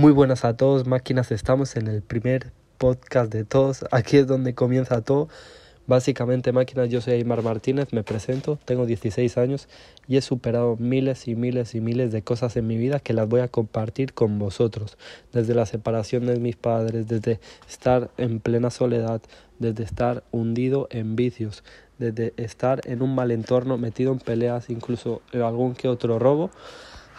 Muy buenas a todos, máquinas. Estamos en el primer podcast de todos. Aquí es donde comienza todo. Básicamente, máquinas, yo soy Aymar Martínez, me presento, tengo 16 años y he superado miles y miles y miles de cosas en mi vida que las voy a compartir con vosotros. Desde la separación de mis padres, desde estar en plena soledad, desde estar hundido en vicios, desde estar en un mal entorno, metido en peleas, incluso en algún que otro robo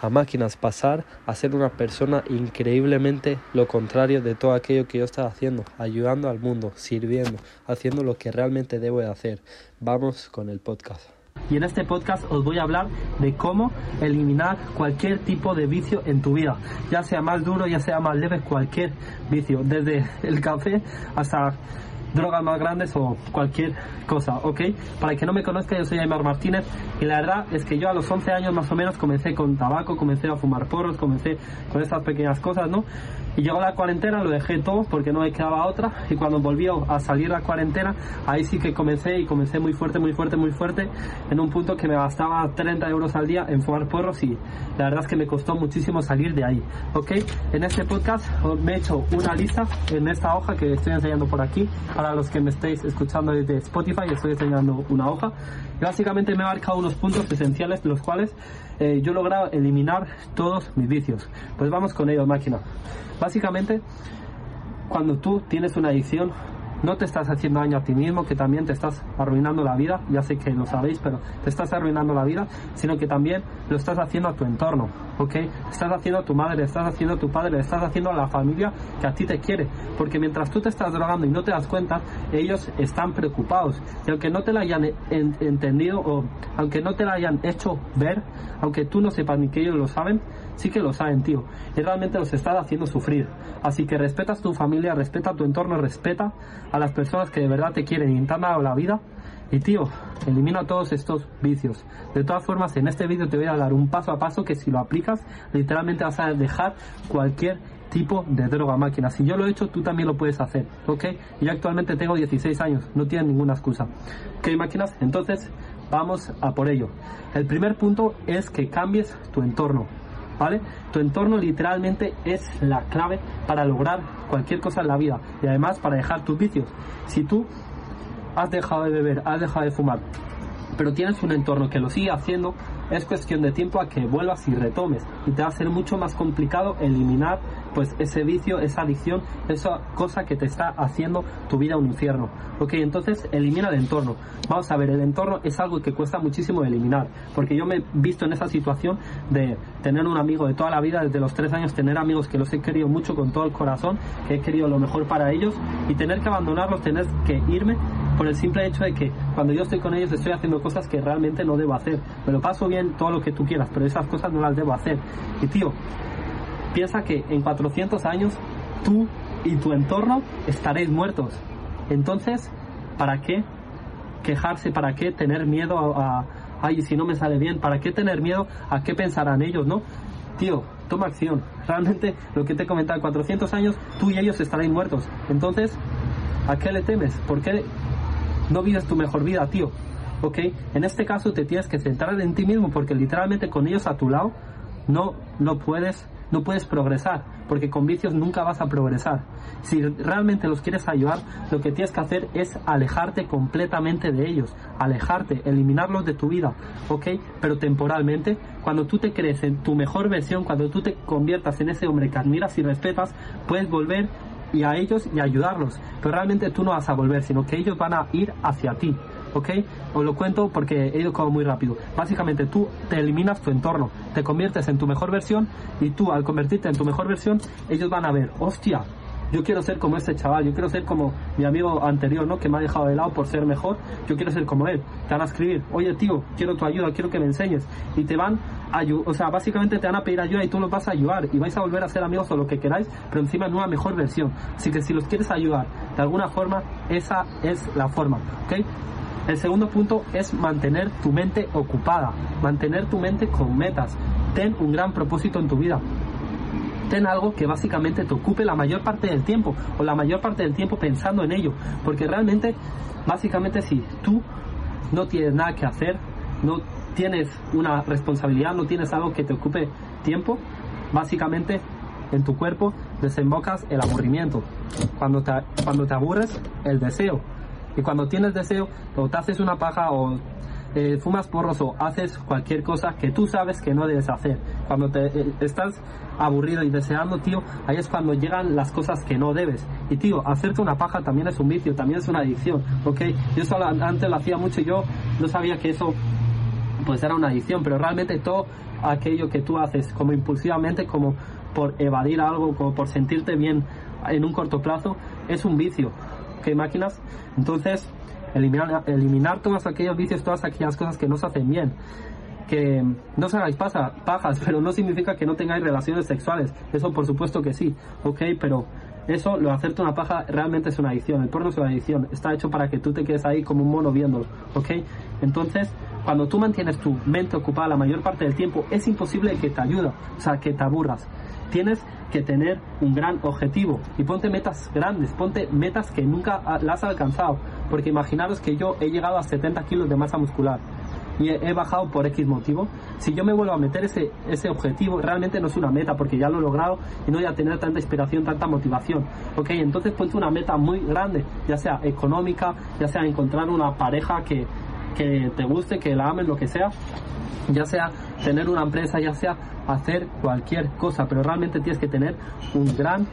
a máquinas, pasar a ser una persona increíblemente lo contrario de todo aquello que yo estaba haciendo, ayudando al mundo, sirviendo, haciendo lo que realmente debo de hacer. Vamos con el podcast. Y en este podcast os voy a hablar de cómo eliminar cualquier tipo de vicio en tu vida, ya sea más duro, ya sea más leve, cualquier vicio, desde el café hasta drogas más grandes o cualquier cosa, ¿ok? Para el que no me conozca, yo soy Aymar Martínez y la verdad es que yo a los 11 años más o menos comencé con tabaco, comencé a fumar porros, comencé con estas pequeñas cosas, ¿no? Y llegó la cuarentena, lo dejé todo porque no me quedaba otra y cuando volvió a salir la cuarentena, ahí sí que comencé y comencé muy fuerte, muy fuerte, muy fuerte, en un punto que me gastaba 30 euros al día en fumar porros y la verdad es que me costó muchísimo salir de ahí, ¿ok? En este podcast me he hecho una lista en esta hoja que estoy enseñando por aquí para los que me estéis escuchando desde Spotify, estoy enseñando una hoja. Básicamente me he marcado unos puntos esenciales los cuales eh, yo he logrado eliminar todos mis vicios. Pues vamos con ello, máquina. Básicamente, cuando tú tienes una adicción, no te estás haciendo daño a ti mismo, que también te estás arruinando la vida, ya sé que lo sabéis, pero te estás arruinando la vida, sino que también lo estás haciendo a tu entorno, ¿ok? Estás haciendo a tu madre, estás haciendo a tu padre, estás haciendo a la familia que a ti te quiere, porque mientras tú te estás drogando y no te das cuenta, ellos están preocupados, y aunque no te la hayan entendido o aunque no te la hayan hecho ver, aunque tú no sepas ni que ellos lo saben, sí que lo saben, tío, y realmente los estás haciendo sufrir. Así que respetas tu familia, respeta tu entorno, respeta a las personas que de verdad te quieren y te han dado la vida. Y tío, elimina todos estos vicios. De todas formas, en este vídeo te voy a dar un paso a paso que si lo aplicas, literalmente vas a dejar cualquier tipo de droga máquina. Si yo lo he hecho, tú también lo puedes hacer, ¿ok? Yo actualmente tengo 16 años, no tienes ninguna excusa. ¿Ok, máquinas? Entonces, vamos a por ello. El primer punto es que cambies tu entorno. ¿Vale? Tu entorno literalmente es la clave para lograr cualquier cosa en la vida y además para dejar tus vicios. Si tú has dejado de beber, has dejado de fumar, pero tienes un entorno que lo sigue haciendo, es cuestión de tiempo a que vuelvas y retomes y te va a ser mucho más complicado eliminar pues ese vicio, esa adicción, esa cosa que te está haciendo tu vida un infierno. Ok, entonces elimina el entorno. Vamos a ver, el entorno es algo que cuesta muchísimo eliminar, porque yo me he visto en esa situación de tener un amigo de toda la vida, desde los tres años, tener amigos que los he querido mucho con todo el corazón, que he querido lo mejor para ellos, y tener que abandonarlos, tener que irme por el simple hecho de que cuando yo estoy con ellos estoy haciendo cosas que realmente no debo hacer. Me lo paso bien todo lo que tú quieras, pero esas cosas no las debo hacer. Y tío, piensa que en 400 años tú y tu entorno estaréis muertos. Entonces, ¿para qué quejarse? ¿Para qué tener miedo a, ay, si no me sale bien? ¿Para qué tener miedo a qué pensarán ellos, no? Tío, toma acción. Realmente, lo que te he comentado, en 400 años tú y ellos estaréis muertos. Entonces, ¿a qué le temes? ¿Por qué no vives tu mejor vida, tío? ¿Ok? En este caso te tienes que centrar en ti mismo porque literalmente con ellos a tu lado no, no puedes no puedes progresar, porque con vicios nunca vas a progresar. Si realmente los quieres ayudar, lo que tienes que hacer es alejarte completamente de ellos, alejarte, eliminarlos de tu vida, ¿ok? Pero temporalmente, cuando tú te crees en tu mejor versión, cuando tú te conviertas en ese hombre que admiras y respetas, puedes volver y a ellos y ayudarlos. Pero realmente tú no vas a volver, sino que ellos van a ir hacia ti. ¿ok? Os lo cuento porque he ido como muy rápido. Básicamente tú te eliminas tu entorno, te conviertes en tu mejor versión y tú al convertirte en tu mejor versión, ellos van a ver, hostia, yo quiero ser como ese chaval, yo quiero ser como mi amigo anterior, ¿no? Que me ha dejado de lado por ser mejor, yo quiero ser como él. Te van a escribir, oye tío, quiero tu ayuda, quiero que me enseñes. Y te van a o sea, básicamente te van a pedir ayuda y tú los vas a ayudar y vais a volver a ser amigos o lo que queráis, pero encima en una mejor versión. Así que si los quieres ayudar de alguna forma, esa es la forma, ¿ok? El segundo punto es mantener tu mente ocupada, mantener tu mente con metas. Ten un gran propósito en tu vida. Ten algo que básicamente te ocupe la mayor parte del tiempo o la mayor parte del tiempo pensando en ello. Porque realmente, básicamente si tú no tienes nada que hacer, no tienes una responsabilidad, no tienes algo que te ocupe tiempo, básicamente en tu cuerpo desembocas el aburrimiento. Cuando te, cuando te aburres, el deseo. Y cuando tienes deseo, o te haces una paja o eh, fumas porros o haces cualquier cosa que tú sabes que no debes hacer. Cuando te eh, estás aburrido y deseando, tío, ahí es cuando llegan las cosas que no debes. Y tío, hacerte una paja también es un vicio, también es una adicción, ¿ok? Yo antes lo hacía mucho y yo no sabía que eso pues era una adicción, pero realmente todo aquello que tú haces como impulsivamente, como por evadir algo, como por sentirte bien en un corto plazo, es un vicio. ¿Ok, máquinas? Entonces, eliminar, eliminar todos aquellos vicios, todas aquellas cosas que no se hacen bien. Que no os hagáis pajas, pero no significa que no tengáis relaciones sexuales. Eso por supuesto que sí, ok, pero eso, lo de hacerte una paja, realmente es una adicción. El porno es una adicción. Está hecho para que tú te quedes ahí como un mono viéndolo, ¿ok? Entonces, cuando tú mantienes tu mente ocupada la mayor parte del tiempo, es imposible que te ayude, o sea, que te aburras. Tienes que tener un gran objetivo y ponte metas grandes, ponte metas que nunca las has alcanzado. Porque imaginaros que yo he llegado a 70 kilos de masa muscular y he, bajado por X motivo. Si yo me vuelvo a meter ese, ese objetivo, realmente no es una meta porque ya lo he logrado y no voy a tener tanta inspiración, tanta motivación. Ok, entonces ponte una meta muy grande, ya sea económica, ya sea encontrar una pareja que, que te guste, que la amen, lo que sea, ya sea tener una empresa, ya sea hacer cualquier cosa, pero realmente tienes que tener un gran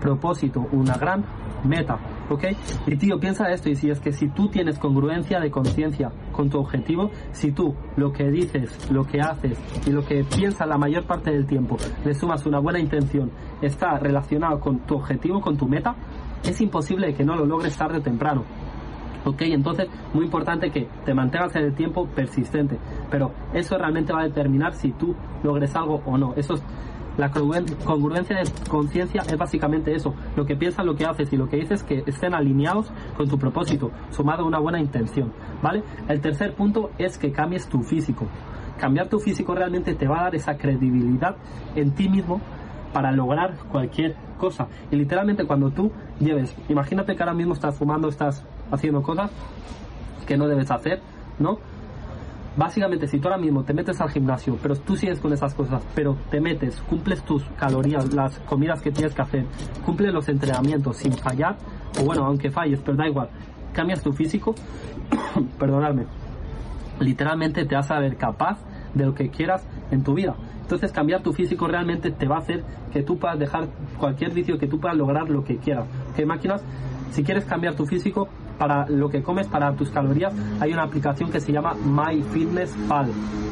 propósito, una gran meta, ¿ok? Y tío, piensa esto, y si es que si tú tienes congruencia de conciencia con tu objetivo, si tú lo que dices, lo que haces y lo que piensas la mayor parte del tiempo le sumas una buena intención, está relacionado con tu objetivo, con tu meta, es imposible que no lo logres tarde o temprano. ¿Ok? Entonces, muy importante que te mantengas en el tiempo persistente, pero eso realmente va a determinar si tú logres algo o no. Eso es, la congruencia de conciencia es básicamente eso, lo que piensas, lo que haces y lo que dices que estén alineados con tu propósito, sumado a una buena intención, ¿vale? El tercer punto es que cambies tu físico. Cambiar tu físico realmente te va a dar esa credibilidad en ti mismo para lograr cualquier cosa. Y literalmente cuando tú lleves, imagínate que ahora mismo estás fumando, estás haciendo cosas que no debes hacer, ¿no? Básicamente, si tú ahora mismo te metes al gimnasio, pero tú sigues con esas cosas, pero te metes, cumples tus calorías, las comidas que tienes que hacer, cumples los entrenamientos sin fallar, o bueno, aunque falles, pero da igual, cambias tu físico, perdonadme, literalmente te vas a ver capaz de lo que quieras en tu vida. Entonces cambiar tu físico realmente te va a hacer que tú puedas dejar cualquier vicio, que tú puedas lograr lo que quieras. ¿Qué máquinas? Si quieres cambiar tu físico, para lo que comes, para tus calorías, hay una aplicación que se llama MyFitnessPal.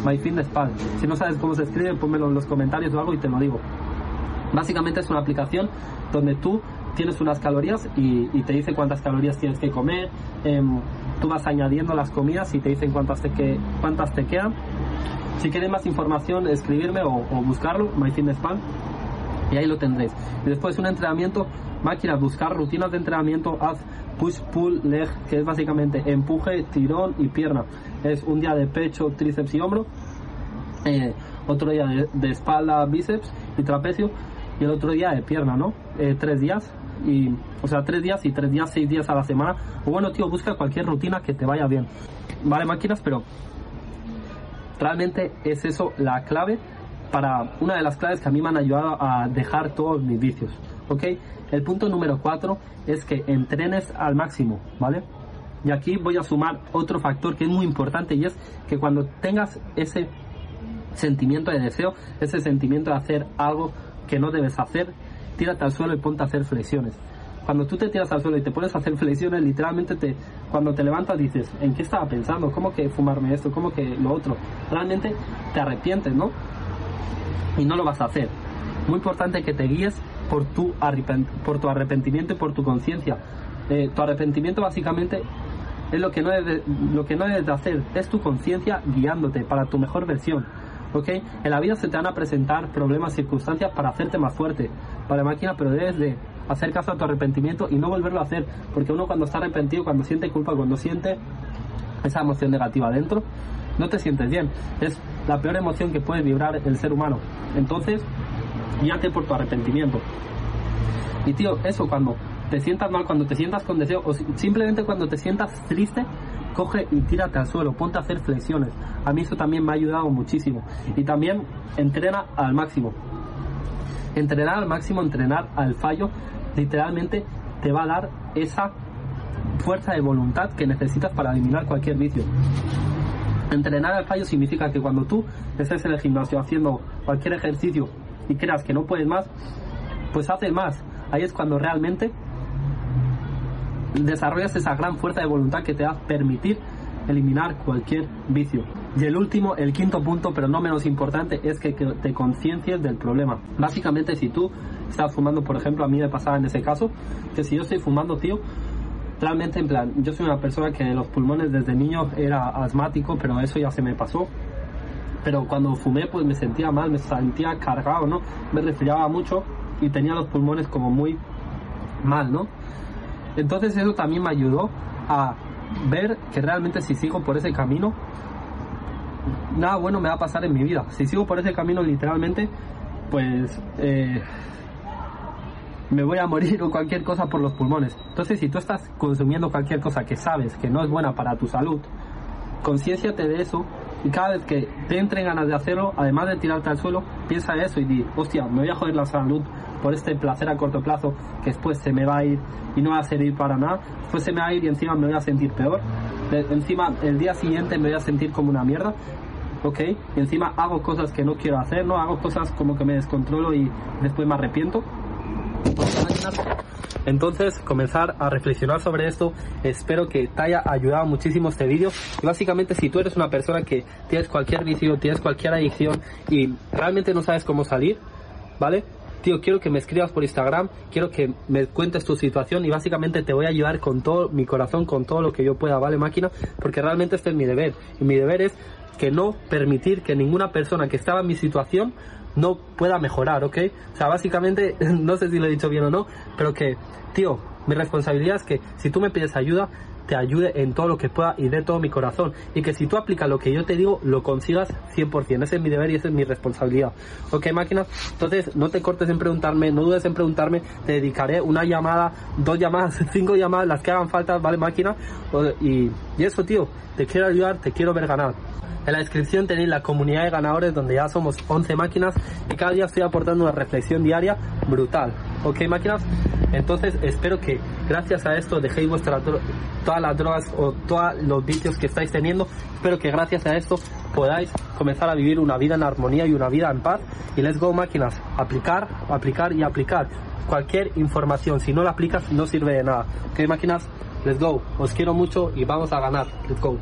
MyFitnessPal. Si no sabes cómo se escribe, pónmelo en los comentarios o algo y te lo digo. Básicamente es una aplicación donde tú tienes unas calorías y, te dice cuántas calorías tienes que comer. Em, tú vas añadiendo las comidas y te dicen cuántas te, que, cuántas te quedan. Si quieres más información, escribirme o, o buscarlo, MyFitnessPal, y ahí lo tendréis. Después un entrenamiento, máquinas, buscar rutinas de entrenamiento, haz push pull leg, que es básicamente empuje, tirón y pierna. Es un día de pecho, tríceps y hombro, eh, otro día de, espalda, bíceps y trapecio, y el otro día de pierna, ¿no? Eh, tres días, y, o sea, tres días y tres días, seis días a la semana. O bueno, tío, busca cualquier rutina que te vaya bien. Vale, máquinas, pero realmente es eso la clave para una de las claves que a mí me han ayudado a dejar todos mis vicios. ¿Ok? El punto número cuatro es que entrenes al máximo, ¿vale? Y aquí voy a sumar otro factor que es muy importante y es que cuando tengas ese sentimiento de deseo, ese sentimiento de hacer algo que no debes hacer, tírate al suelo y ponte a hacer flexiones. Cuando tú te tiras al suelo y te pones a hacer flexiones, literalmente te, cuando te levantas dices, ¿en qué estaba pensando? ¿Cómo que fumarme esto? ¿Cómo que lo otro? Realmente te arrepientes, ¿no? Y no lo vas a hacer. Muy importante que te guíes por tu, por tu arrepentimiento y por tu conciencia. Eh, tu arrepentimiento básicamente es lo que no debes, lo que no debes de hacer, es tu conciencia guiándote para tu mejor versión. ¿ok? En la vida se te van a presentar problemas, circunstancias para hacerte más fuerte, para máquina, pero debes de hacer caso a tu arrepentimiento y no volverlo a hacer, porque uno cuando está arrepentido, cuando siente culpa, cuando siente esa emoción negativa dentro, no te sientes bien. Es la peor emoción que puede vibrar el ser humano. Entonces, guíate por tu arrepentimiento. Y tío, eso cuando te sientas mal, cuando te sientas con deseo, o simplemente cuando te sientas triste, coge y tírate al suelo, ponte a hacer flexiones. A mí eso también me ha ayudado muchísimo. Y también entrena al máximo. Entrenar al máximo, entrenar al fallo, literalmente te va a dar esa fuerza de voluntad que necesitas para eliminar cualquier vicio. Entrenar al fallo significa que cuando tú estés en el gimnasio haciendo cualquier ejercicio y creas que no puedes más, pues haces más. Ahí es cuando realmente desarrollas esa gran fuerza de voluntad que te va permitir eliminar cualquier vicio. Y el último, el quinto punto, pero no menos importante, es que, te conciencias del problema. Básicamente, si tú estás fumando, por ejemplo, a mí me pasaba en ese caso, que si yo estoy fumando, tío, realmente en plan, yo soy una persona que los pulmones desde niño era asmático, pero eso ya se me pasó. Pero cuando fumé, pues me sentía mal, me sentía cargado, ¿no? Me resfriaba mucho y tenía los pulmones como muy mal, ¿no? Entonces eso también me ayudó a ver que realmente si sigo por ese camino, nada bueno me va a pasar en mi vida. Si sigo por ese camino literalmente, pues eh, me voy a morir o cualquier cosa por los pulmones. Entonces si tú estás consumiendo cualquier cosa que sabes que no es buena para tu salud, concienciate de eso y cada vez que te entren ganas de hacerlo, además de tirarte al suelo, piensa eso y di, hostia, me voy a joder la salud por este placer a corto plazo que después se me va a ir y no va a servir para nada, después se me va a ir y encima me voy a sentir peor, encima el día siguiente me voy a sentir como una mierda, ¿ok? Encima hago cosas que no quiero hacer, ¿no? Hago cosas como que me descontrolo y después me arrepiento. Entonces, comenzar a reflexionar sobre esto. Espero que te haya ayudado muchísimo este vídeo. Y básicamente, si tú eres una persona que tienes cualquier vicio, tienes cualquier adicción y realmente no sabes cómo salir, ¿vale? tío, quiero que me escribas por Instagram, quiero que me cuentes tu situación y básicamente te voy a ayudar con todo mi corazón, con todo lo que yo pueda, ¿vale, máquina? Porque realmente este es mi deber. Y mi deber es que no permitir que ninguna persona que estaba en mi situación no pueda mejorar, ¿ok? O sea, básicamente, no sé si lo he dicho bien o no, pero que, tío, mi responsabilidad es que si tú me pides ayuda, te ayude en todo lo que pueda y de todo mi corazón. Y que si tú aplicas lo que yo te digo, lo consigas 100%. Ese es mi deber y esa es mi responsabilidad. ¿Ok, máquina? Entonces, no te cortes en preguntarme, no dudes en preguntarme. Te dedicaré una llamada, dos llamadas, cinco llamadas, las que hagan falta, ¿vale, máquina? Y, y eso, tío, te quiero ayudar, te quiero ver ganar. En la descripción tenéis la comunidad de ganadores donde ya somos 11 máquinas y cada día estoy aportando una reflexión diaria brutal. ¿Ok máquinas? Entonces espero que gracias a esto dejéis vuestras todas las drogas o todos los vicios que estáis teniendo. Espero que gracias a esto podáis comenzar a vivir una vida en armonía y una vida en paz. Y let's go máquinas, aplicar, aplicar y aplicar. Cualquier información, si no la aplicas no sirve de nada. ¿Ok máquinas? Let's go. Os quiero mucho y vamos a ganar. Let's go.